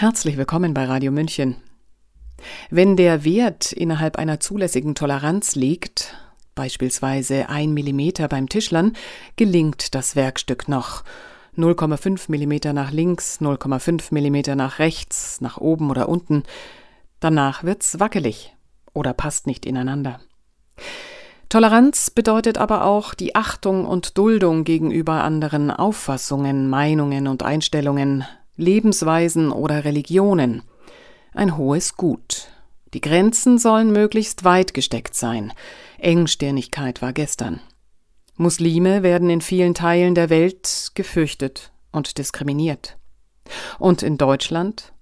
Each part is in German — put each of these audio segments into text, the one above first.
Herzlich willkommen bei Radio München. Wenn der Wert innerhalb einer zulässigen Toleranz liegt, beispielsweise 1 mm beim Tischlern, gelingt das Werkstück noch. 0,5 mm nach links, 0,5 mm nach rechts, nach oben oder unten. Danach wird's wackelig oder passt nicht ineinander. Toleranz bedeutet aber auch die Achtung und Duldung gegenüber anderen Auffassungen, Meinungen und Einstellungen, Lebensweisen oder Religionen. Ein hohes Gut. Die Grenzen sollen möglichst weit gesteckt sein. Engstirnigkeit war gestern. Muslime werden in vielen Teilen der Welt gefürchtet und diskriminiert. Und in Deutschland?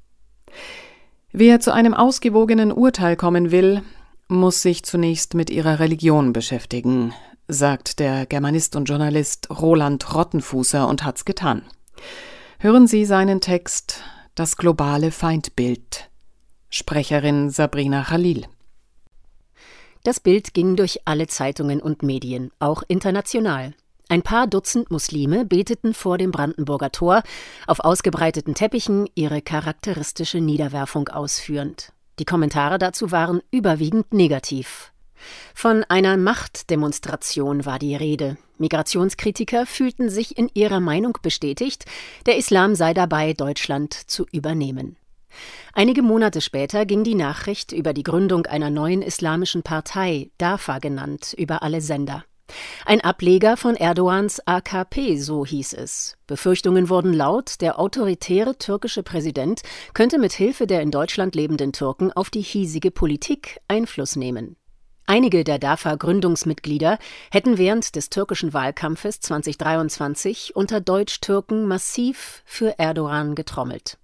Wer zu einem ausgewogenen Urteil kommen will, muss sich zunächst mit ihrer Religion beschäftigen, sagt der Germanist und Journalist Roland Rottenfußer und hat's getan. Hören Sie seinen Text Das globale Feindbild. Sprecherin Sabrina Khalil. Das Bild ging durch alle Zeitungen und Medien, auch international. Ein paar Dutzend Muslime beteten vor dem Brandenburger Tor, auf ausgebreiteten Teppichen ihre charakteristische Niederwerfung ausführend. Die Kommentare dazu waren überwiegend negativ. Von einer Machtdemonstration war die Rede. Migrationskritiker fühlten sich in ihrer Meinung bestätigt, der Islam sei dabei, Deutschland zu übernehmen. Einige Monate später ging die Nachricht über die Gründung einer neuen islamischen Partei, DAFA genannt, über alle Sender. Ein Ableger von Erdogans AKP, so hieß es. Befürchtungen wurden laut, der autoritäre türkische Präsident könnte mit Hilfe der in Deutschland lebenden Türken auf die hiesige Politik Einfluss nehmen. Einige der DAFA-Gründungsmitglieder hätten während des türkischen Wahlkampfes 2023 unter Deutsch-Türken massiv für Erdogan getrommelt.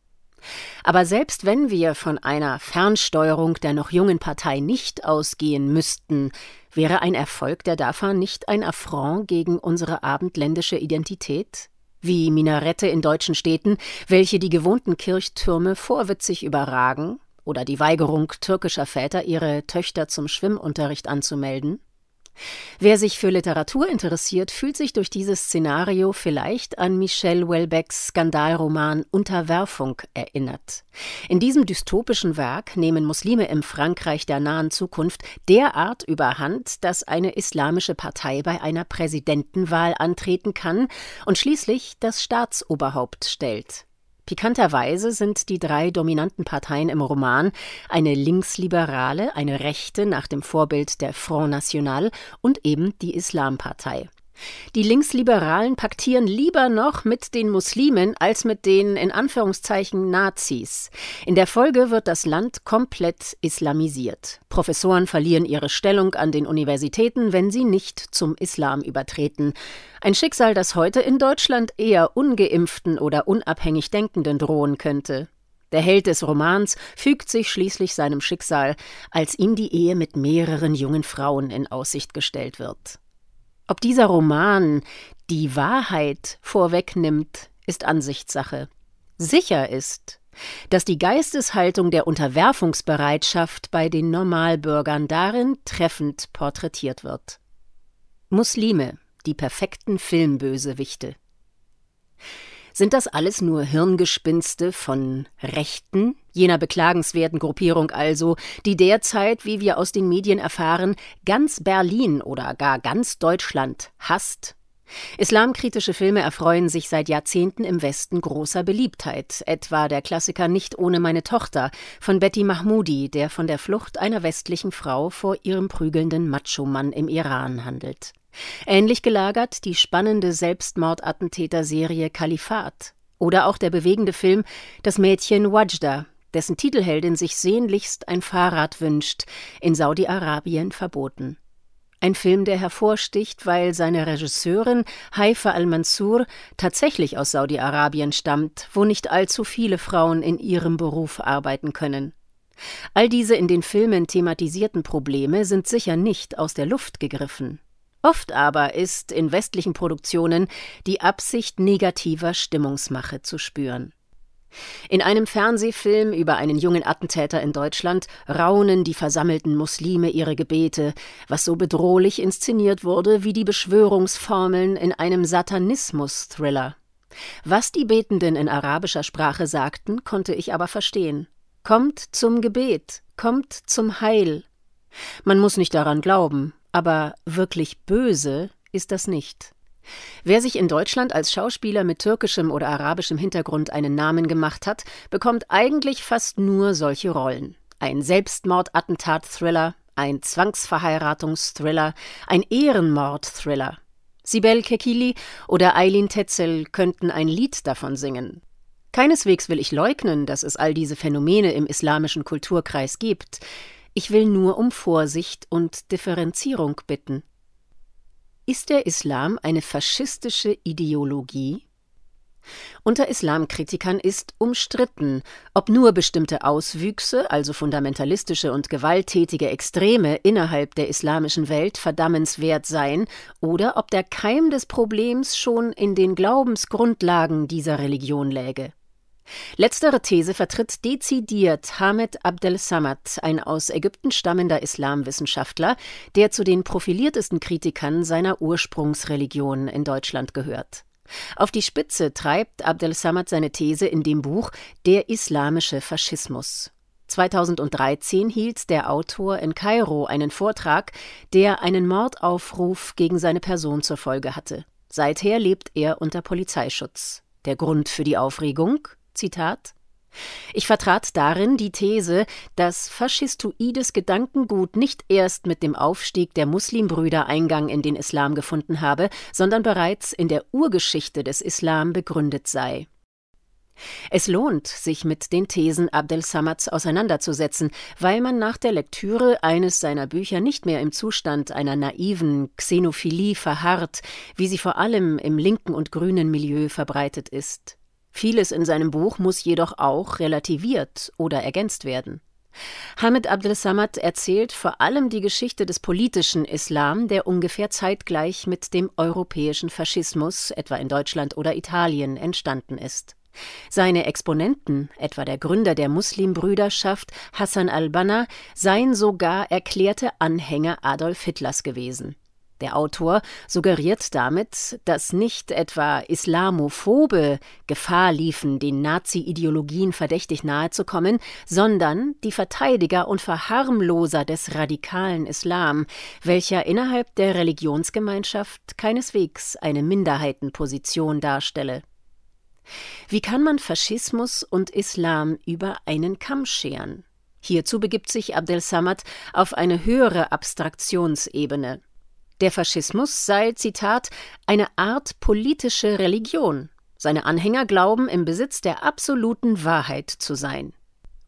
Aber selbst wenn wir von einer Fernsteuerung der noch jungen Partei nicht ausgehen müssten, wäre ein Erfolg der DAFA nicht ein Affront gegen unsere abendländische Identität? Wie Minarette in deutschen Städten, welche die gewohnten Kirchtürme vorwitzig überragen, oder die Weigerung türkischer Väter, ihre Töchter zum Schwimmunterricht anzumelden? Wer sich für Literatur interessiert, fühlt sich durch dieses Szenario vielleicht an Michel Houellebecqs Skandalroman Unterwerfung erinnert. In diesem dystopischen Werk nehmen Muslime im Frankreich der nahen Zukunft derart überhand, dass eine islamische Partei bei einer Präsidentenwahl antreten kann und schließlich das Staatsoberhaupt stellt. Pikanterweise sind die drei dominanten Parteien im Roman eine linksliberale, eine rechte nach dem Vorbild der Front National und eben die Islampartei. Die Linksliberalen paktieren lieber noch mit den Muslimen als mit den in Anführungszeichen Nazis. In der Folge wird das Land komplett islamisiert. Professoren verlieren ihre Stellung an den Universitäten, wenn sie nicht zum Islam übertreten. Ein Schicksal, das heute in Deutschland eher ungeimpften oder unabhängig Denkenden drohen könnte. Der Held des Romans fügt sich schließlich seinem Schicksal, als ihm die Ehe mit mehreren jungen Frauen in Aussicht gestellt wird. Ob dieser Roman die Wahrheit vorwegnimmt, ist Ansichtssache. Sicher ist, dass die Geisteshaltung der Unterwerfungsbereitschaft bei den Normalbürgern darin treffend porträtiert wird. Muslime, die perfekten Filmbösewichte. Sind das alles nur Hirngespinste von Rechten, jener beklagenswerten Gruppierung also, die derzeit, wie wir aus den Medien erfahren, ganz Berlin oder gar ganz Deutschland hasst? Islamkritische Filme erfreuen sich seit Jahrzehnten im Westen großer Beliebtheit, etwa der Klassiker Nicht ohne meine Tochter von Betty Mahmoudi, der von der Flucht einer westlichen Frau vor ihrem prügelnden Macho-Mann im Iran handelt. Ähnlich gelagert die spannende Selbstmordattentäterserie Kalifat oder auch der bewegende Film Das Mädchen Wajda, dessen Titelheldin sich sehnlichst ein Fahrrad wünscht, in Saudi-Arabien verboten. Ein Film, der hervorsticht, weil seine Regisseurin Haifa al-Mansur tatsächlich aus Saudi-Arabien stammt, wo nicht allzu viele Frauen in ihrem Beruf arbeiten können. All diese in den Filmen thematisierten Probleme sind sicher nicht aus der Luft gegriffen. Oft aber ist in westlichen Produktionen die Absicht negativer Stimmungsmache zu spüren. In einem Fernsehfilm über einen jungen Attentäter in Deutschland raunen die versammelten Muslime ihre Gebete, was so bedrohlich inszeniert wurde wie die Beschwörungsformeln in einem Satanismus-Thriller. Was die Betenden in arabischer Sprache sagten, konnte ich aber verstehen. Kommt zum Gebet, kommt zum Heil. Man muss nicht daran glauben, aber wirklich böse ist das nicht. Wer sich in Deutschland als Schauspieler mit türkischem oder arabischem Hintergrund einen Namen gemacht hat, bekommt eigentlich fast nur solche Rollen. Ein Selbstmordattentat-Thriller, ein Zwangsverheiratungsthriller, ein Ehrenmord-Thriller. Sibel Kekili oder Eileen Tetzel könnten ein Lied davon singen. Keineswegs will ich leugnen, dass es all diese Phänomene im islamischen Kulturkreis gibt. Ich will nur um Vorsicht und Differenzierung bitten. Ist der Islam eine faschistische Ideologie? Unter Islamkritikern ist umstritten, ob nur bestimmte Auswüchse, also fundamentalistische und gewalttätige Extreme innerhalb der islamischen Welt verdammenswert seien, oder ob der Keim des Problems schon in den Glaubensgrundlagen dieser Religion läge. Letztere These vertritt dezidiert Hamed Abdel Samad, ein aus Ägypten stammender Islamwissenschaftler, der zu den profiliertesten Kritikern seiner Ursprungsreligion in Deutschland gehört. Auf die Spitze treibt Abdel Samad seine These in dem Buch Der islamische Faschismus. 2013 hielt der Autor in Kairo einen Vortrag, der einen Mordaufruf gegen seine Person zur Folge hatte. Seither lebt er unter Polizeischutz. Der Grund für die Aufregung? Zitat ich vertrat darin die These, dass faschistoides Gedankengut nicht erst mit dem Aufstieg der Muslimbrüder Eingang in den Islam gefunden habe, sondern bereits in der Urgeschichte des Islam begründet sei. Es lohnt, sich mit den Thesen Abdel Samads auseinanderzusetzen, weil man nach der Lektüre eines seiner Bücher nicht mehr im Zustand einer naiven Xenophilie verharrt, wie sie vor allem im linken und grünen Milieu verbreitet ist. Vieles in seinem Buch muss jedoch auch relativiert oder ergänzt werden. Hamid Abdel Samad erzählt vor allem die Geschichte des politischen Islam, der ungefähr zeitgleich mit dem europäischen Faschismus, etwa in Deutschland oder Italien, entstanden ist. Seine Exponenten, etwa der Gründer der Muslimbrüderschaft Hassan al-Banna, seien sogar erklärte Anhänger Adolf Hitlers gewesen. Der Autor suggeriert damit, dass nicht etwa Islamophobe Gefahr liefen, den Nazi-Ideologien verdächtig nahezukommen, sondern die Verteidiger und Verharmloser des radikalen Islam, welcher innerhalb der Religionsgemeinschaft keineswegs eine Minderheitenposition darstelle. Wie kann man Faschismus und Islam über einen Kamm scheren? Hierzu begibt sich Abdel Samad auf eine höhere Abstraktionsebene. Der Faschismus sei, Zitat, eine Art politische Religion. Seine Anhänger glauben, im Besitz der absoluten Wahrheit zu sein.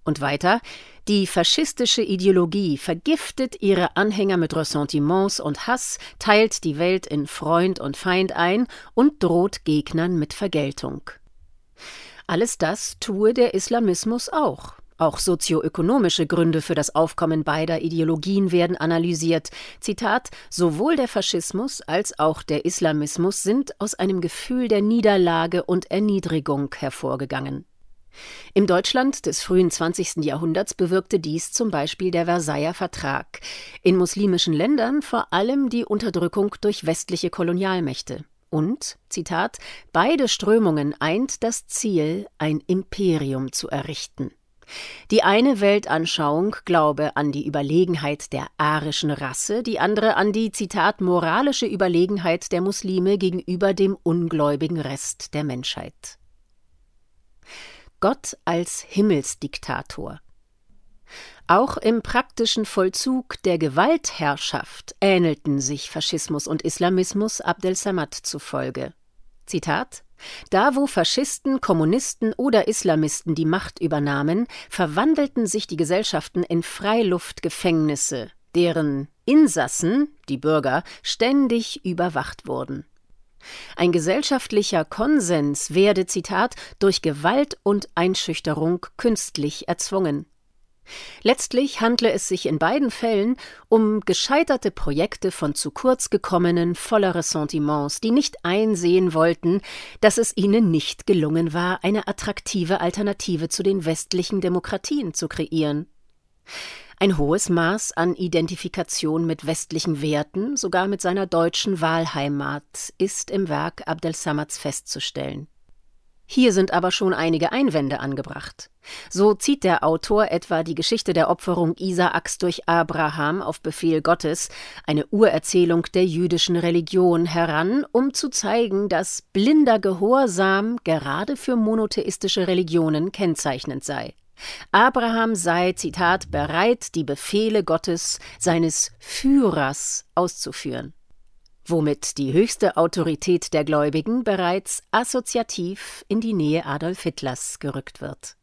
Und weiter, die faschistische Ideologie vergiftet ihre Anhänger mit Ressentiments und Hass, teilt die Welt in Freund und Feind ein und droht Gegnern mit Vergeltung. Alles das tue der Islamismus auch. Auch sozioökonomische Gründe für das Aufkommen beider Ideologien werden analysiert. Zitat: Sowohl der Faschismus als auch der Islamismus sind aus einem Gefühl der Niederlage und Erniedrigung hervorgegangen. Im Deutschland des frühen 20. Jahrhunderts bewirkte dies zum Beispiel der Versailler Vertrag, in muslimischen Ländern vor allem die Unterdrückung durch westliche Kolonialmächte. Und, Zitat, beide Strömungen eint das Ziel, ein Imperium zu errichten. Die eine Weltanschauung glaube an die Überlegenheit der arischen Rasse, die andere an die Zitat moralische Überlegenheit der Muslime gegenüber dem ungläubigen Rest der Menschheit. Gott als Himmelsdiktator. Auch im praktischen Vollzug der Gewaltherrschaft ähnelten sich Faschismus und Islamismus Abdel Samad zufolge. Zitat da, wo Faschisten, Kommunisten oder Islamisten die Macht übernahmen, verwandelten sich die Gesellschaften in Freiluftgefängnisse, deren Insassen, die Bürger, ständig überwacht wurden. Ein gesellschaftlicher Konsens werde, Zitat, durch Gewalt und Einschüchterung künstlich erzwungen. Letztlich handle es sich in beiden Fällen um gescheiterte Projekte von zu kurz gekommenen, voller Ressentiments, die nicht einsehen wollten, dass es ihnen nicht gelungen war, eine attraktive Alternative zu den westlichen Demokratien zu kreieren. Ein hohes Maß an Identifikation mit westlichen Werten, sogar mit seiner deutschen Wahlheimat, ist im Werk Abdel Samads festzustellen. Hier sind aber schon einige Einwände angebracht. So zieht der Autor etwa die Geschichte der Opferung Isaaks durch Abraham auf Befehl Gottes, eine Urerzählung der jüdischen Religion, heran, um zu zeigen, dass blinder Gehorsam gerade für monotheistische Religionen kennzeichnend sei. Abraham sei, Zitat, bereit, die Befehle Gottes, seines Führers, auszuführen womit die höchste Autorität der Gläubigen bereits assoziativ in die Nähe Adolf Hitlers gerückt wird.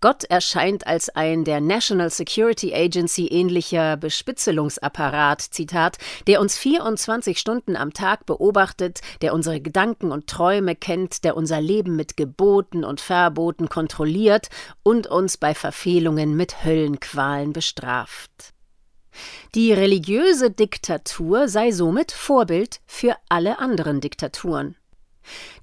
Gott erscheint als ein der National Security Agency ähnlicher Bespitzelungsapparat, Zitat, der uns 24 Stunden am Tag beobachtet, der unsere Gedanken und Träume kennt, der unser Leben mit Geboten und Verboten kontrolliert und uns bei Verfehlungen mit Höllenqualen bestraft. Die religiöse Diktatur sei somit Vorbild für alle anderen Diktaturen.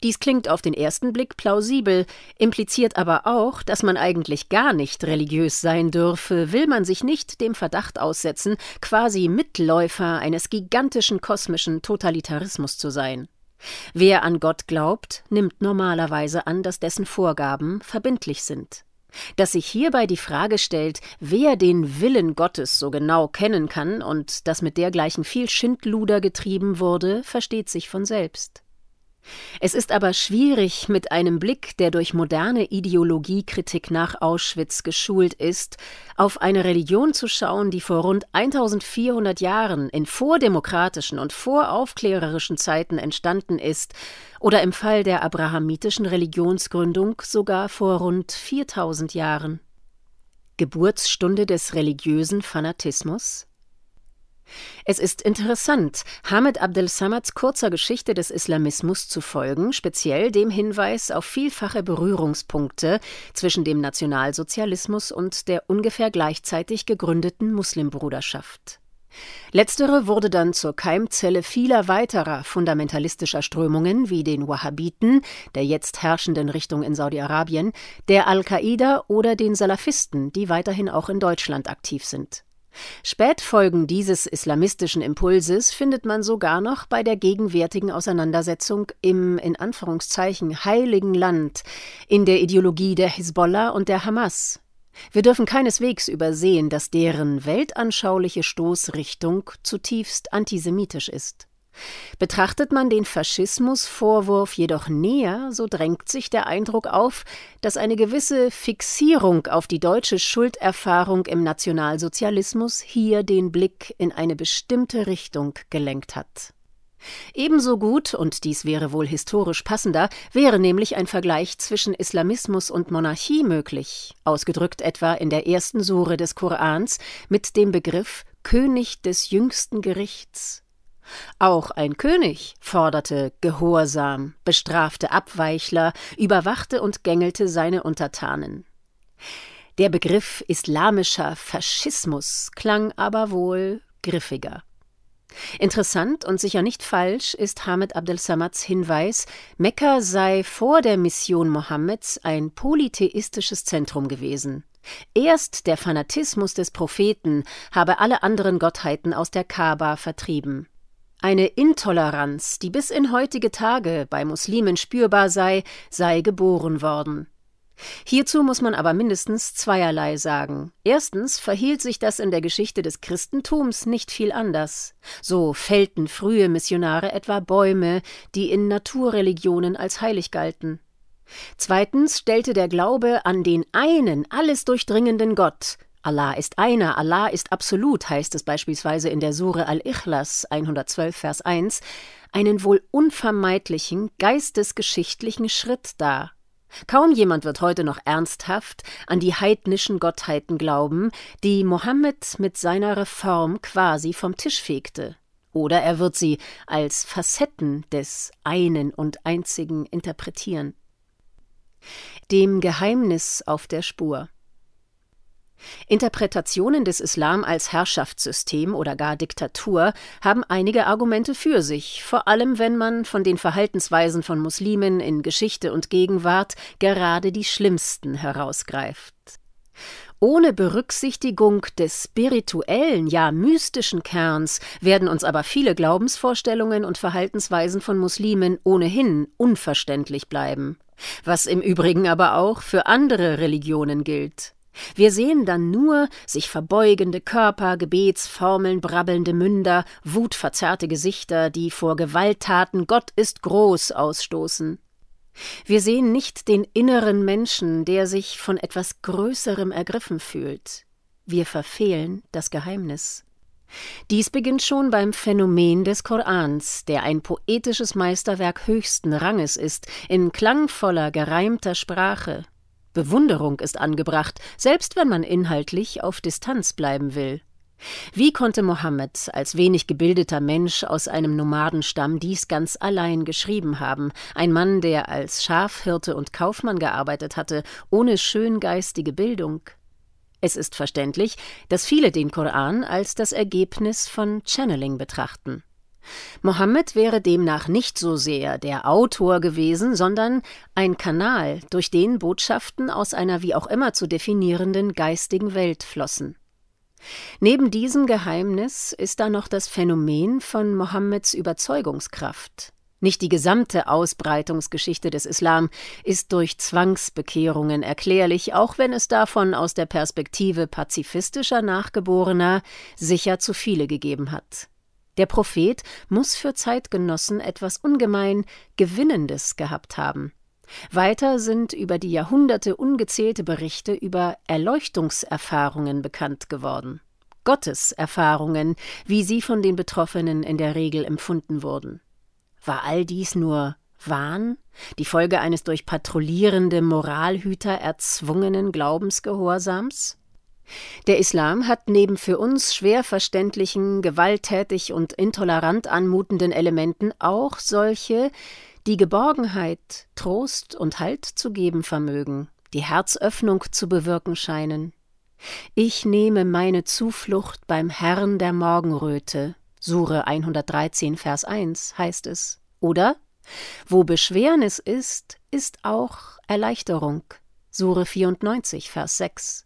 Dies klingt auf den ersten Blick plausibel, impliziert aber auch, dass man eigentlich gar nicht religiös sein dürfe, will man sich nicht dem Verdacht aussetzen, quasi Mitläufer eines gigantischen kosmischen Totalitarismus zu sein. Wer an Gott glaubt, nimmt normalerweise an, dass dessen Vorgaben verbindlich sind. Dass sich hierbei die Frage stellt, wer den Willen Gottes so genau kennen kann und dass mit dergleichen viel Schindluder getrieben wurde, versteht sich von selbst. Es ist aber schwierig, mit einem Blick, der durch moderne Ideologiekritik nach Auschwitz geschult ist, auf eine Religion zu schauen, die vor rund 1400 Jahren in vordemokratischen und voraufklärerischen Zeiten entstanden ist oder im Fall der abrahamitischen Religionsgründung sogar vor rund 4000 Jahren. Geburtsstunde des religiösen Fanatismus? Es ist interessant, Hamid Abdel Samads kurzer Geschichte des Islamismus zu folgen, speziell dem Hinweis auf vielfache Berührungspunkte zwischen dem Nationalsozialismus und der ungefähr gleichzeitig gegründeten Muslimbruderschaft. Letztere wurde dann zur Keimzelle vieler weiterer fundamentalistischer Strömungen wie den Wahhabiten, der jetzt herrschenden Richtung in Saudi-Arabien, der Al-Qaida oder den Salafisten, die weiterhin auch in Deutschland aktiv sind. Spätfolgen dieses islamistischen Impulses findet man sogar noch bei der gegenwärtigen Auseinandersetzung im in Anführungszeichen heiligen Land in der Ideologie der Hisbollah und der Hamas. Wir dürfen keineswegs übersehen, dass deren weltanschauliche Stoßrichtung zutiefst antisemitisch ist. Betrachtet man den Faschismusvorwurf jedoch näher, so drängt sich der Eindruck auf, dass eine gewisse Fixierung auf die deutsche Schulderfahrung im Nationalsozialismus hier den Blick in eine bestimmte Richtung gelenkt hat. Ebenso gut, und dies wäre wohl historisch passender, wäre nämlich ein Vergleich zwischen Islamismus und Monarchie möglich, ausgedrückt etwa in der ersten Sure des Korans mit dem Begriff König des jüngsten Gerichts auch ein König forderte Gehorsam, bestrafte Abweichler, überwachte und gängelte seine Untertanen. Der Begriff islamischer Faschismus klang aber wohl griffiger. Interessant und sicher nicht falsch ist Hamid Abdel Samads Hinweis, Mekka sei vor der Mission Mohammeds ein polytheistisches Zentrum gewesen. Erst der Fanatismus des Propheten habe alle anderen Gottheiten aus der Kaaba vertrieben. Eine Intoleranz, die bis in heutige Tage bei Muslimen spürbar sei, sei geboren worden. Hierzu muss man aber mindestens zweierlei sagen. Erstens verhielt sich das in der Geschichte des Christentums nicht viel anders. So fällten frühe Missionare etwa Bäume, die in Naturreligionen als heilig galten. Zweitens stellte der Glaube an den einen, alles durchdringenden Gott Allah ist einer, Allah ist absolut, heißt es beispielsweise in der Sure Al-Ikhlas 112, Vers 1, einen wohl unvermeidlichen geistesgeschichtlichen Schritt dar. Kaum jemand wird heute noch ernsthaft an die heidnischen Gottheiten glauben, die Mohammed mit seiner Reform quasi vom Tisch fegte. Oder er wird sie als Facetten des einen und einzigen interpretieren. Dem Geheimnis auf der Spur. Interpretationen des Islam als Herrschaftssystem oder gar Diktatur haben einige Argumente für sich, vor allem wenn man von den Verhaltensweisen von Muslimen in Geschichte und Gegenwart gerade die schlimmsten herausgreift. Ohne Berücksichtigung des spirituellen, ja mystischen Kerns werden uns aber viele Glaubensvorstellungen und Verhaltensweisen von Muslimen ohnehin unverständlich bleiben. was im Übrigen aber auch für andere Religionen gilt. Wir sehen dann nur sich verbeugende Körper, Gebetsformeln, brabbelnde Münder, wutverzerrte Gesichter, die vor Gewalttaten Gott ist groß ausstoßen. Wir sehen nicht den inneren Menschen, der sich von etwas Größerem ergriffen fühlt. Wir verfehlen das Geheimnis. Dies beginnt schon beim Phänomen des Korans, der ein poetisches Meisterwerk höchsten Ranges ist, in klangvoller, gereimter Sprache. Bewunderung ist angebracht, selbst wenn man inhaltlich auf Distanz bleiben will. Wie konnte Mohammed als wenig gebildeter Mensch aus einem Nomadenstamm dies ganz allein geschrieben haben, ein Mann, der als Schafhirte und Kaufmann gearbeitet hatte, ohne schöngeistige Bildung? Es ist verständlich, dass viele den Koran als das Ergebnis von Channeling betrachten. Mohammed wäre demnach nicht so sehr der Autor gewesen, sondern ein Kanal, durch den Botschaften aus einer wie auch immer zu definierenden geistigen Welt flossen. Neben diesem Geheimnis ist da noch das Phänomen von Mohammeds Überzeugungskraft. Nicht die gesamte Ausbreitungsgeschichte des Islam ist durch Zwangsbekehrungen erklärlich, auch wenn es davon aus der Perspektive pazifistischer Nachgeborener sicher zu viele gegeben hat. Der Prophet muss für Zeitgenossen etwas ungemein Gewinnendes gehabt haben. Weiter sind über die Jahrhunderte ungezählte Berichte über Erleuchtungserfahrungen bekannt geworden. Gotteserfahrungen, wie sie von den Betroffenen in der Regel empfunden wurden. War all dies nur Wahn, die Folge eines durch patrouillierende Moralhüter erzwungenen Glaubensgehorsams? Der Islam hat neben für uns schwer verständlichen, gewalttätig und intolerant anmutenden Elementen auch solche, die Geborgenheit, Trost und Halt zu geben vermögen, die Herzöffnung zu bewirken scheinen. Ich nehme meine Zuflucht beim Herrn der Morgenröte, Sure 113, Vers 1 heißt es. Oder? Wo Beschwernis ist, ist auch Erleichterung. Sure 94, Vers 6.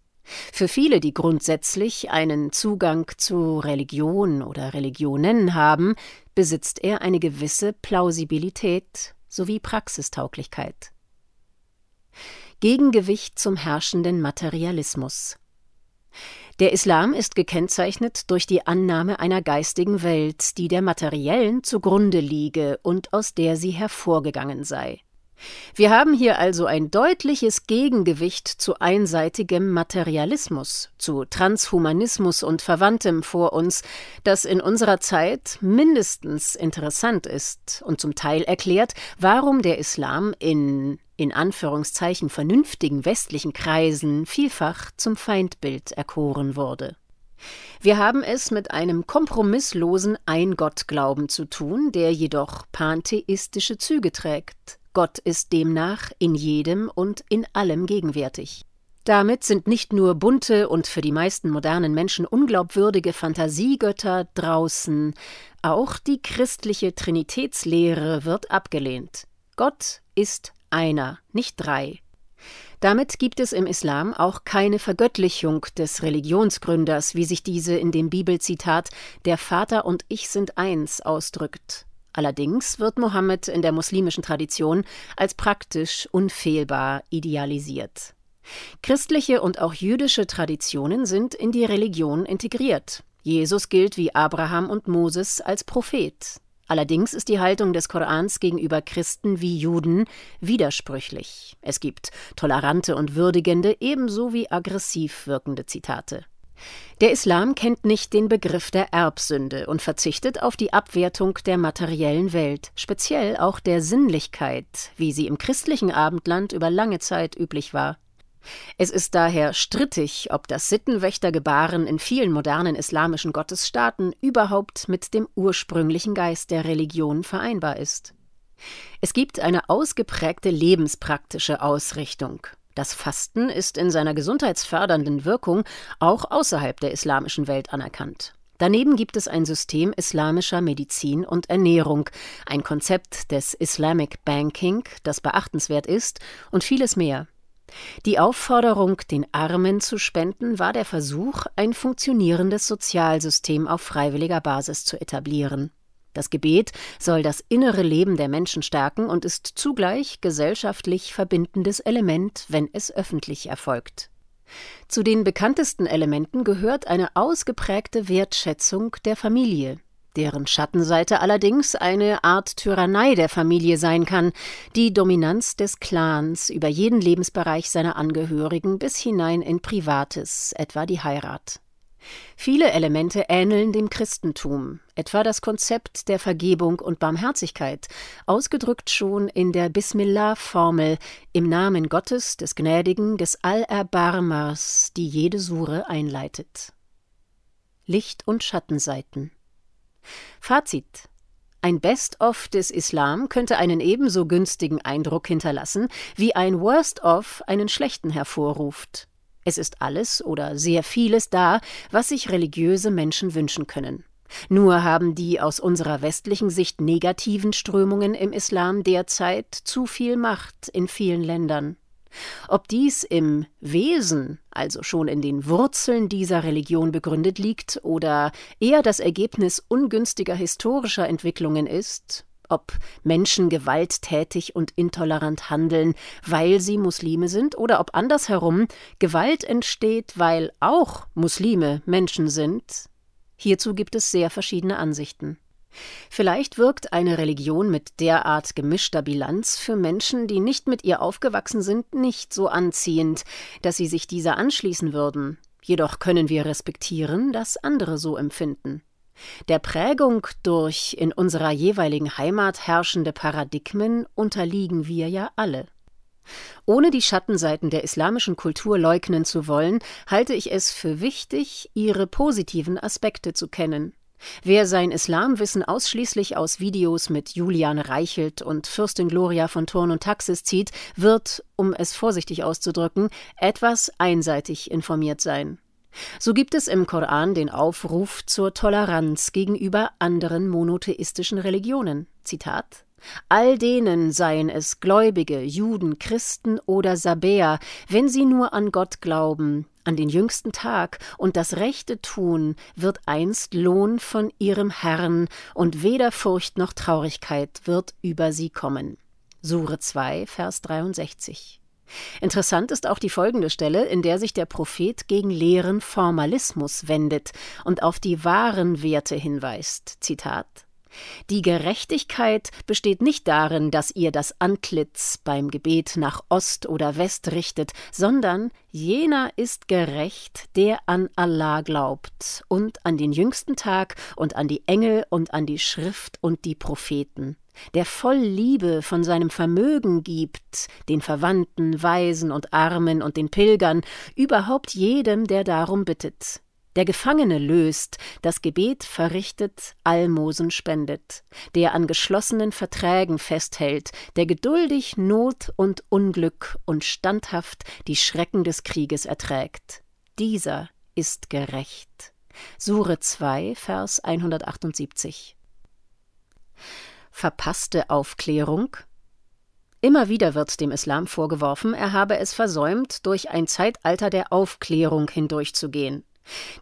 Für viele, die grundsätzlich einen Zugang zu Religion oder Religionen haben, besitzt er eine gewisse Plausibilität sowie Praxistauglichkeit. Gegengewicht zum herrschenden Materialismus. Der Islam ist gekennzeichnet durch die Annahme einer geistigen Welt, die der materiellen zugrunde liege und aus der sie hervorgegangen sei. Wir haben hier also ein deutliches Gegengewicht zu einseitigem Materialismus, zu Transhumanismus und Verwandtem vor uns, das in unserer Zeit mindestens interessant ist und zum Teil erklärt, warum der Islam in in Anführungszeichen vernünftigen westlichen Kreisen vielfach zum Feindbild erkoren wurde. Wir haben es mit einem kompromisslosen Eingottglauben zu tun, der jedoch pantheistische Züge trägt. Gott ist demnach in jedem und in allem gegenwärtig. Damit sind nicht nur bunte und für die meisten modernen Menschen unglaubwürdige Fantasiegötter draußen, auch die christliche Trinitätslehre wird abgelehnt. Gott ist einer, nicht drei. Damit gibt es im Islam auch keine Vergöttlichung des Religionsgründers, wie sich diese in dem Bibelzitat Der Vater und ich sind eins ausdrückt. Allerdings wird Mohammed in der muslimischen Tradition als praktisch unfehlbar idealisiert. Christliche und auch jüdische Traditionen sind in die Religion integriert. Jesus gilt wie Abraham und Moses als Prophet. Allerdings ist die Haltung des Korans gegenüber Christen wie Juden widersprüchlich. Es gibt tolerante und würdigende ebenso wie aggressiv wirkende Zitate. Der Islam kennt nicht den Begriff der Erbsünde und verzichtet auf die Abwertung der materiellen Welt, speziell auch der Sinnlichkeit, wie sie im christlichen Abendland über lange Zeit üblich war. Es ist daher strittig, ob das Sittenwächtergebaren in vielen modernen islamischen Gottesstaaten überhaupt mit dem ursprünglichen Geist der Religion vereinbar ist. Es gibt eine ausgeprägte lebenspraktische Ausrichtung. Das Fasten ist in seiner gesundheitsfördernden Wirkung auch außerhalb der islamischen Welt anerkannt. Daneben gibt es ein System islamischer Medizin und Ernährung, ein Konzept des Islamic Banking, das beachtenswert ist, und vieles mehr. Die Aufforderung, den Armen zu spenden, war der Versuch, ein funktionierendes Sozialsystem auf freiwilliger Basis zu etablieren. Das Gebet soll das innere Leben der Menschen stärken und ist zugleich gesellschaftlich verbindendes Element, wenn es öffentlich erfolgt. Zu den bekanntesten Elementen gehört eine ausgeprägte Wertschätzung der Familie, deren Schattenseite allerdings eine Art Tyrannei der Familie sein kann, die Dominanz des Clans über jeden Lebensbereich seiner Angehörigen bis hinein in Privates, etwa die Heirat. Viele Elemente ähneln dem Christentum, etwa das Konzept der Vergebung und Barmherzigkeit, ausgedrückt schon in der Bismillah-Formel im Namen Gottes, des Gnädigen, des Allerbarmers, die jede Sure einleitet. Licht- und Schattenseiten Fazit ein Best-of des Islam könnte einen ebenso günstigen Eindruck hinterlassen, wie ein Worst-of einen schlechten hervorruft. Es ist alles oder sehr vieles da, was sich religiöse Menschen wünschen können. Nur haben die aus unserer westlichen Sicht negativen Strömungen im Islam derzeit zu viel Macht in vielen Ländern. Ob dies im Wesen, also schon in den Wurzeln dieser Religion begründet liegt, oder eher das Ergebnis ungünstiger historischer Entwicklungen ist, ob Menschen gewalttätig und intolerant handeln, weil sie Muslime sind, oder ob andersherum Gewalt entsteht, weil auch Muslime Menschen sind, hierzu gibt es sehr verschiedene Ansichten. Vielleicht wirkt eine Religion mit derart gemischter Bilanz für Menschen, die nicht mit ihr aufgewachsen sind, nicht so anziehend, dass sie sich dieser anschließen würden. Jedoch können wir respektieren, dass andere so empfinden. Der Prägung durch in unserer jeweiligen Heimat herrschende Paradigmen unterliegen wir ja alle. Ohne die Schattenseiten der islamischen Kultur leugnen zu wollen, halte ich es für wichtig, ihre positiven Aspekte zu kennen. Wer sein Islamwissen ausschließlich aus Videos mit Juliane Reichelt und Fürstin Gloria von Thurn und Taxis zieht, wird, um es vorsichtig auszudrücken, etwas einseitig informiert sein. So gibt es im Koran den Aufruf zur Toleranz gegenüber anderen monotheistischen Religionen. Zitat All denen seien es Gläubige, Juden, Christen oder Sabäer, wenn sie nur an Gott glauben, an den jüngsten Tag und das Rechte tun, wird einst Lohn von ihrem Herrn, und weder Furcht noch Traurigkeit wird über sie kommen. Sure 2, Vers 63. Interessant ist auch die folgende Stelle, in der sich der Prophet gegen leeren Formalismus wendet und auf die wahren Werte hinweist. Zitat die Gerechtigkeit besteht nicht darin, dass ihr das Antlitz beim Gebet nach Ost oder West richtet, sondern jener ist gerecht, der an Allah glaubt und an den jüngsten Tag und an die Engel und an die Schrift und die Propheten der voll Liebe von seinem Vermögen gibt, den Verwandten, Waisen und Armen und den Pilgern, überhaupt jedem, der darum bittet der Gefangene löst, das Gebet verrichtet, Almosen spendet, der an geschlossenen Verträgen festhält, der geduldig Not und Unglück und standhaft die Schrecken des Krieges erträgt. Dieser ist gerecht. Sure 2, Vers 178. Verpasste Aufklärung? Immer wieder wird dem Islam vorgeworfen, er habe es versäumt, durch ein Zeitalter der Aufklärung hindurchzugehen.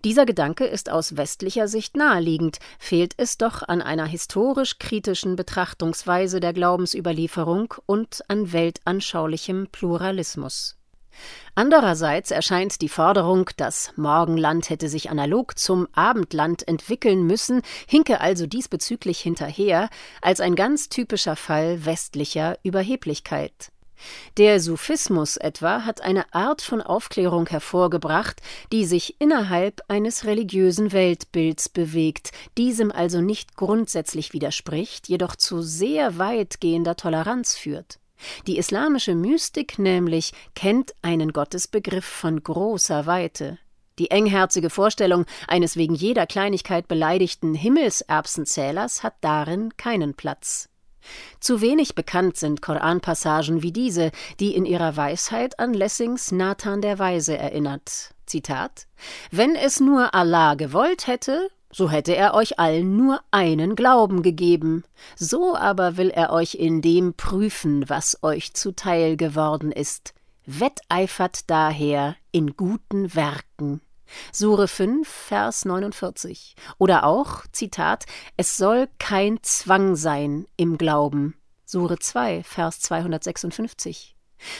Dieser Gedanke ist aus westlicher Sicht naheliegend, fehlt es doch an einer historisch kritischen Betrachtungsweise der Glaubensüberlieferung und an weltanschaulichem Pluralismus. Andererseits erscheint die Forderung, das Morgenland hätte sich analog zum Abendland entwickeln müssen, hinke also diesbezüglich hinterher, als ein ganz typischer Fall westlicher Überheblichkeit. Der Sufismus etwa hat eine Art von Aufklärung hervorgebracht, die sich innerhalb eines religiösen Weltbilds bewegt, diesem also nicht grundsätzlich widerspricht, jedoch zu sehr weitgehender Toleranz führt. Die islamische Mystik nämlich kennt einen Gottesbegriff von großer Weite. Die engherzige Vorstellung eines wegen jeder Kleinigkeit beleidigten Himmelserbsenzählers hat darin keinen Platz. Zu wenig bekannt sind Koranpassagen wie diese, die in ihrer Weisheit an Lessings Nathan der Weise erinnert. Zitat Wenn es nur Allah gewollt hätte, so hätte er euch allen nur einen Glauben gegeben. So aber will er euch in dem prüfen, was euch zuteil geworden ist. Wetteifert daher in guten Werken. Sure 5, Vers 49. Oder auch, Zitat, es soll kein Zwang sein im Glauben. Sure 2, Vers 256.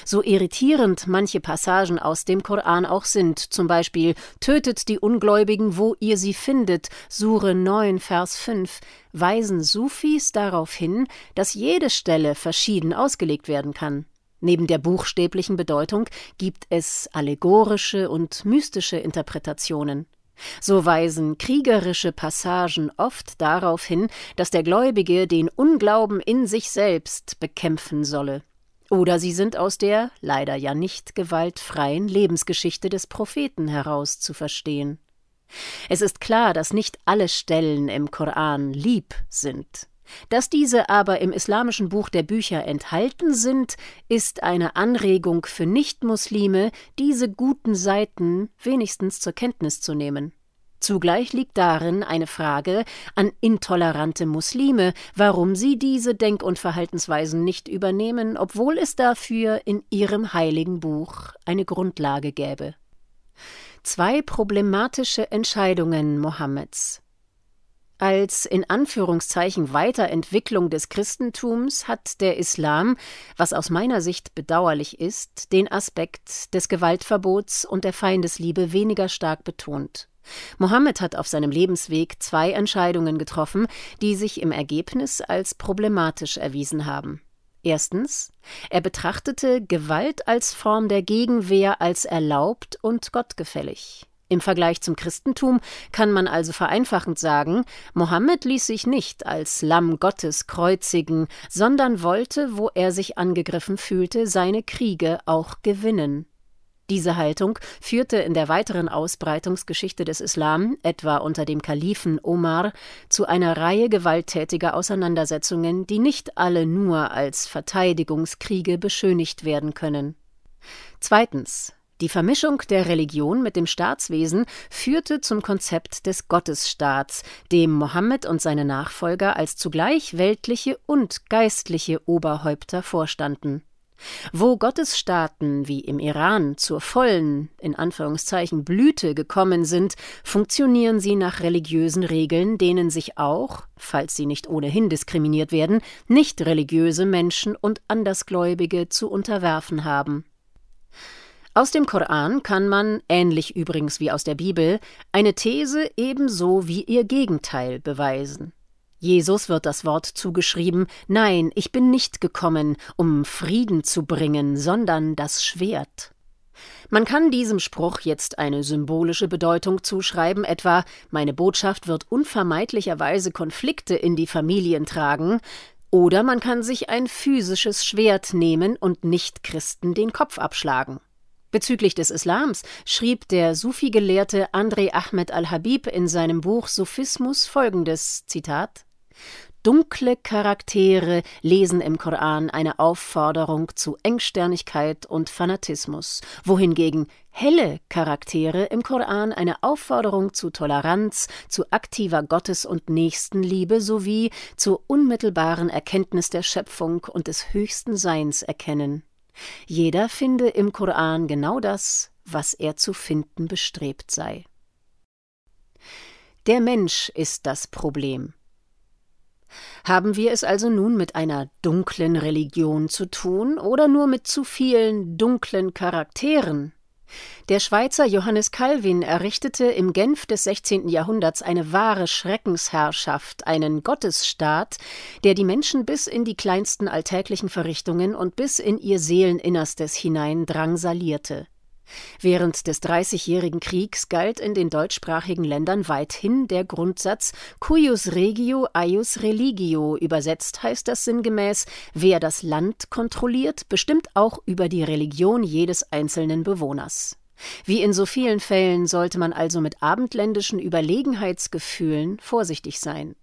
So irritierend manche Passagen aus dem Koran auch sind, zum Beispiel Tötet die Ungläubigen, wo ihr sie findet, Sure 9, Vers 5, weisen Sufis darauf hin, dass jede Stelle verschieden ausgelegt werden kann. Neben der buchstäblichen Bedeutung gibt es allegorische und mystische Interpretationen. So weisen kriegerische Passagen oft darauf hin, dass der Gläubige den Unglauben in sich selbst bekämpfen solle. Oder sie sind aus der leider ja nicht gewaltfreien Lebensgeschichte des Propheten heraus zu verstehen. Es ist klar, dass nicht alle Stellen im Koran lieb sind. Dass diese aber im islamischen Buch der Bücher enthalten sind, ist eine Anregung für Nichtmuslime, diese guten Seiten wenigstens zur Kenntnis zu nehmen. Zugleich liegt darin eine Frage an intolerante Muslime, warum sie diese Denk- und Verhaltensweisen nicht übernehmen, obwohl es dafür in ihrem heiligen Buch eine Grundlage gäbe. Zwei problematische Entscheidungen Mohammeds. Als in Anführungszeichen Weiterentwicklung des Christentums hat der Islam, was aus meiner Sicht bedauerlich ist, den Aspekt des Gewaltverbots und der Feindesliebe weniger stark betont. Mohammed hat auf seinem Lebensweg zwei Entscheidungen getroffen, die sich im Ergebnis als problematisch erwiesen haben. Erstens, er betrachtete Gewalt als Form der Gegenwehr als erlaubt und gottgefällig. Im Vergleich zum Christentum kann man also vereinfachend sagen, Mohammed ließ sich nicht als Lamm Gottes kreuzigen, sondern wollte, wo er sich angegriffen fühlte, seine Kriege auch gewinnen. Diese Haltung führte in der weiteren Ausbreitungsgeschichte des Islam, etwa unter dem Kalifen Omar, zu einer Reihe gewalttätiger Auseinandersetzungen, die nicht alle nur als Verteidigungskriege beschönigt werden können. Zweitens die Vermischung der Religion mit dem Staatswesen führte zum Konzept des Gottesstaats, dem Mohammed und seine Nachfolger als zugleich weltliche und geistliche Oberhäupter vorstanden. Wo Gottesstaaten wie im Iran zur vollen, in Anführungszeichen, Blüte gekommen sind, funktionieren sie nach religiösen Regeln, denen sich auch, falls sie nicht ohnehin diskriminiert werden, nicht religiöse Menschen und Andersgläubige zu unterwerfen haben. Aus dem Koran kann man, ähnlich übrigens wie aus der Bibel, eine These ebenso wie ihr Gegenteil beweisen. Jesus wird das Wort zugeschrieben Nein, ich bin nicht gekommen, um Frieden zu bringen, sondern das Schwert. Man kann diesem Spruch jetzt eine symbolische Bedeutung zuschreiben, etwa Meine Botschaft wird unvermeidlicherweise Konflikte in die Familien tragen, oder man kann sich ein physisches Schwert nehmen und Nichtchristen den Kopf abschlagen. Bezüglich des Islams schrieb der Sufi-Gelehrte André Ahmed al-Habib in seinem Buch Sufismus folgendes Zitat Dunkle Charaktere lesen im Koran eine Aufforderung zu Engsternigkeit und Fanatismus, wohingegen helle Charaktere im Koran eine Aufforderung zu Toleranz, zu aktiver Gottes- und Nächstenliebe sowie zur unmittelbaren Erkenntnis der Schöpfung und des höchsten Seins erkennen. Jeder finde im Koran genau das, was er zu finden bestrebt sei. Der Mensch ist das Problem. Haben wir es also nun mit einer dunklen Religion zu tun oder nur mit zu vielen dunklen Charakteren, der Schweizer Johannes Calvin errichtete im Genf des 16. Jahrhunderts eine wahre Schreckensherrschaft, einen Gottesstaat, der die Menschen bis in die kleinsten alltäglichen Verrichtungen und bis in ihr Seeleninnerstes hinein drangsalierte. Während des Dreißigjährigen Kriegs galt in den deutschsprachigen Ländern weithin der Grundsatz cuius regio eius religio, übersetzt heißt das sinngemäß, wer das Land kontrolliert, bestimmt auch über die Religion jedes einzelnen Bewohners. Wie in so vielen Fällen sollte man also mit abendländischen Überlegenheitsgefühlen vorsichtig sein.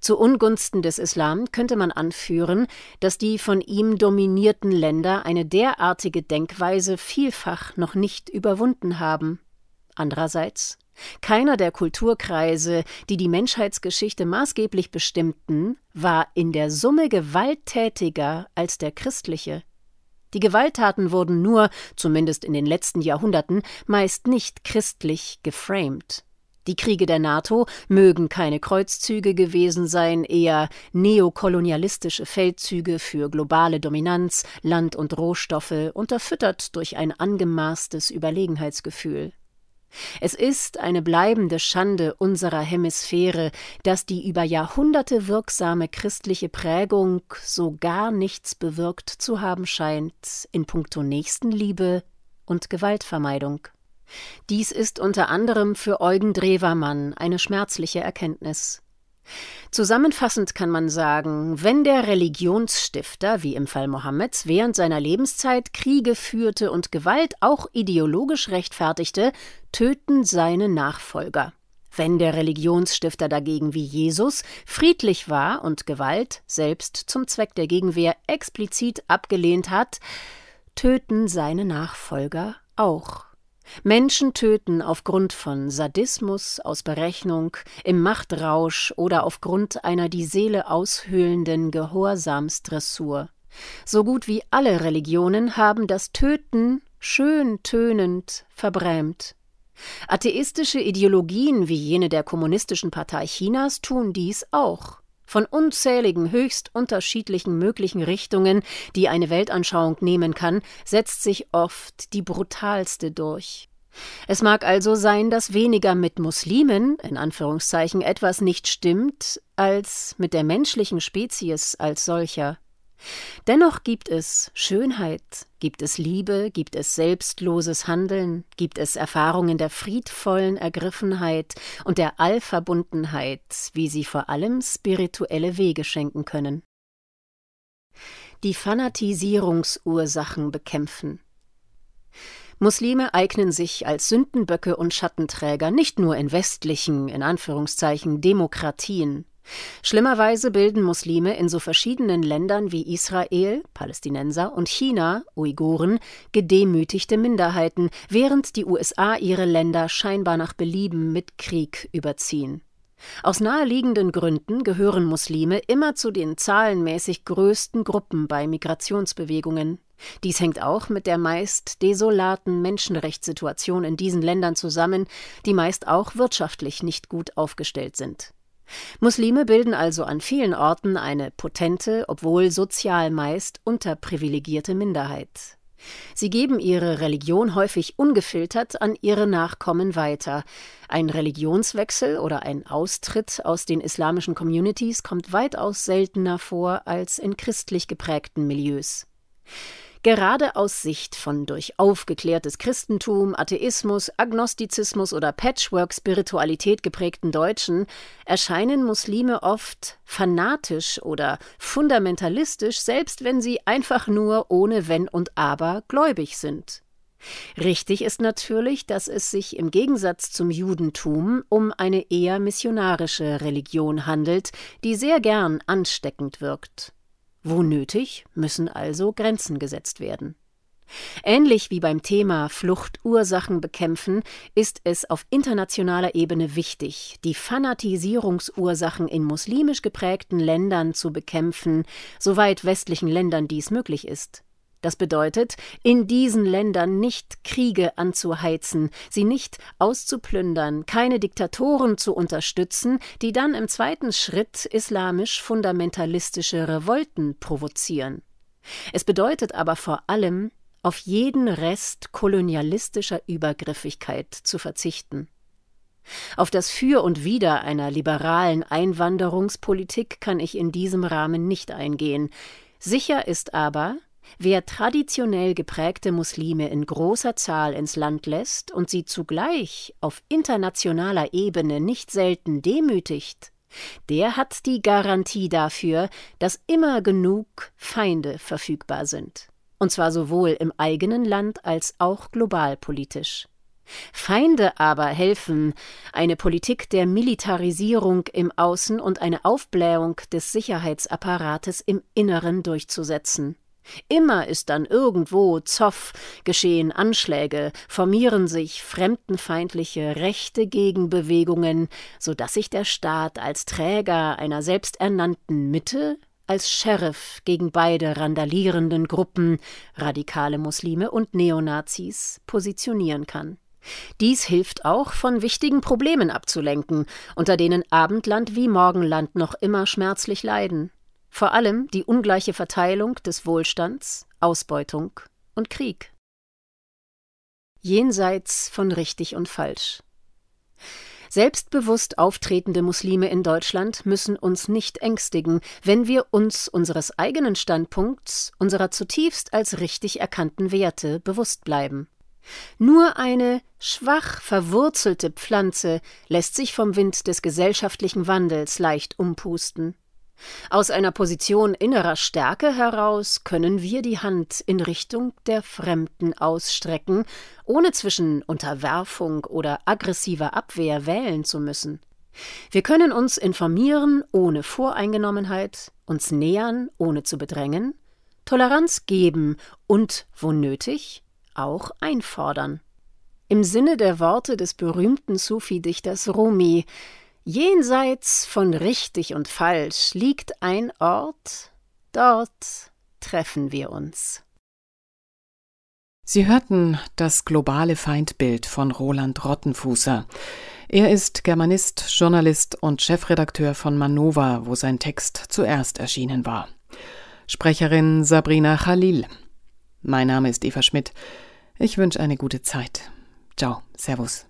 Zu Ungunsten des Islam könnte man anführen, dass die von ihm dominierten Länder eine derartige Denkweise vielfach noch nicht überwunden haben. Andererseits keiner der Kulturkreise, die die Menschheitsgeschichte maßgeblich bestimmten, war in der Summe gewalttätiger als der christliche. Die Gewalttaten wurden nur, zumindest in den letzten Jahrhunderten, meist nicht christlich geframed. Die Kriege der NATO mögen keine Kreuzzüge gewesen sein, eher neokolonialistische Feldzüge für globale Dominanz, Land und Rohstoffe, unterfüttert durch ein angemaßtes Überlegenheitsgefühl. Es ist eine bleibende Schande unserer Hemisphäre, dass die über Jahrhunderte wirksame christliche Prägung so gar nichts bewirkt zu haben scheint in puncto Nächstenliebe und Gewaltvermeidung. Dies ist unter anderem für Eugen Drewermann eine schmerzliche Erkenntnis. Zusammenfassend kann man sagen, wenn der Religionsstifter, wie im Fall Mohammeds, während seiner Lebenszeit Kriege führte und Gewalt auch ideologisch rechtfertigte, töten seine Nachfolger. Wenn der Religionsstifter dagegen wie Jesus friedlich war und Gewalt selbst zum Zweck der Gegenwehr explizit abgelehnt hat, töten seine Nachfolger auch. Menschen töten aufgrund von Sadismus, aus Berechnung, im Machtrausch oder aufgrund einer die Seele aushöhlenden Gehorsamsdressur. So gut wie alle Religionen haben das Töten schön tönend verbrämt. Atheistische Ideologien wie jene der Kommunistischen Partei Chinas tun dies auch. Von unzähligen höchst unterschiedlichen möglichen Richtungen, die eine Weltanschauung nehmen kann, setzt sich oft die brutalste durch. Es mag also sein, dass weniger mit Muslimen, in Anführungszeichen, etwas nicht stimmt, als mit der menschlichen Spezies als solcher. Dennoch gibt es Schönheit, gibt es Liebe, gibt es selbstloses Handeln, gibt es Erfahrungen der friedvollen Ergriffenheit und der Allverbundenheit, wie sie vor allem spirituelle Wege schenken können. Die Fanatisierungsursachen bekämpfen. Muslime eignen sich als Sündenböcke und Schattenträger nicht nur in westlichen, in Anführungszeichen, Demokratien, Schlimmerweise bilden Muslime in so verschiedenen Ländern wie Israel, Palästinenser und China, Uiguren, gedemütigte Minderheiten, während die USA ihre Länder scheinbar nach Belieben mit Krieg überziehen. Aus naheliegenden Gründen gehören Muslime immer zu den zahlenmäßig größten Gruppen bei Migrationsbewegungen. Dies hängt auch mit der meist desolaten Menschenrechtssituation in diesen Ländern zusammen, die meist auch wirtschaftlich nicht gut aufgestellt sind. Muslime bilden also an vielen Orten eine potente, obwohl sozial meist unterprivilegierte Minderheit. Sie geben ihre Religion häufig ungefiltert an ihre Nachkommen weiter. Ein Religionswechsel oder ein Austritt aus den islamischen Communities kommt weitaus seltener vor als in christlich geprägten Milieus. Gerade aus Sicht von durch aufgeklärtes Christentum, Atheismus, Agnostizismus oder Patchwork-Spiritualität geprägten Deutschen erscheinen Muslime oft fanatisch oder fundamentalistisch, selbst wenn sie einfach nur ohne Wenn und Aber gläubig sind. Richtig ist natürlich, dass es sich im Gegensatz zum Judentum um eine eher missionarische Religion handelt, die sehr gern ansteckend wirkt. Wo nötig, müssen also Grenzen gesetzt werden. Ähnlich wie beim Thema Fluchtursachen bekämpfen, ist es auf internationaler Ebene wichtig, die Fanatisierungsursachen in muslimisch geprägten Ländern zu bekämpfen, soweit westlichen Ländern dies möglich ist. Das bedeutet, in diesen Ländern nicht Kriege anzuheizen, sie nicht auszuplündern, keine Diktatoren zu unterstützen, die dann im zweiten Schritt islamisch fundamentalistische Revolten provozieren. Es bedeutet aber vor allem, auf jeden Rest kolonialistischer Übergriffigkeit zu verzichten. Auf das Für und Wider einer liberalen Einwanderungspolitik kann ich in diesem Rahmen nicht eingehen. Sicher ist aber, Wer traditionell geprägte Muslime in großer Zahl ins Land lässt und sie zugleich auf internationaler Ebene nicht selten demütigt, der hat die Garantie dafür, dass immer genug Feinde verfügbar sind. Und zwar sowohl im eigenen Land als auch globalpolitisch. Feinde aber helfen, eine Politik der Militarisierung im Außen und eine Aufblähung des Sicherheitsapparates im Inneren durchzusetzen. Immer ist dann irgendwo Zoff, geschehen Anschläge, formieren sich fremdenfeindliche rechte Gegenbewegungen, so dass sich der Staat als Träger einer selbsternannten Mitte, als Sheriff gegen beide randalierenden Gruppen, radikale Muslime und Neonazis, positionieren kann. Dies hilft auch, von wichtigen Problemen abzulenken, unter denen Abendland wie Morgenland noch immer schmerzlich leiden. Vor allem die ungleiche Verteilung des Wohlstands, Ausbeutung und Krieg. Jenseits von richtig und falsch. Selbstbewusst auftretende Muslime in Deutschland müssen uns nicht ängstigen, wenn wir uns unseres eigenen Standpunkts, unserer zutiefst als richtig erkannten Werte bewusst bleiben. Nur eine schwach verwurzelte Pflanze lässt sich vom Wind des gesellschaftlichen Wandels leicht umpusten. Aus einer Position innerer Stärke heraus können wir die Hand in Richtung der Fremden ausstrecken, ohne zwischen Unterwerfung oder aggressiver Abwehr wählen zu müssen. Wir können uns informieren ohne Voreingenommenheit, uns nähern ohne zu bedrängen, Toleranz geben und, wo nötig, auch einfordern. Im Sinne der Worte des berühmten Sufi-Dichters Rumi Jenseits von richtig und falsch liegt ein Ort, dort treffen wir uns. Sie hörten das globale Feindbild von Roland Rottenfußer. Er ist Germanist, Journalist und Chefredakteur von Manova, wo sein Text zuerst erschienen war. Sprecherin Sabrina Khalil. Mein Name ist Eva Schmidt. Ich wünsche eine gute Zeit. Ciao, Servus.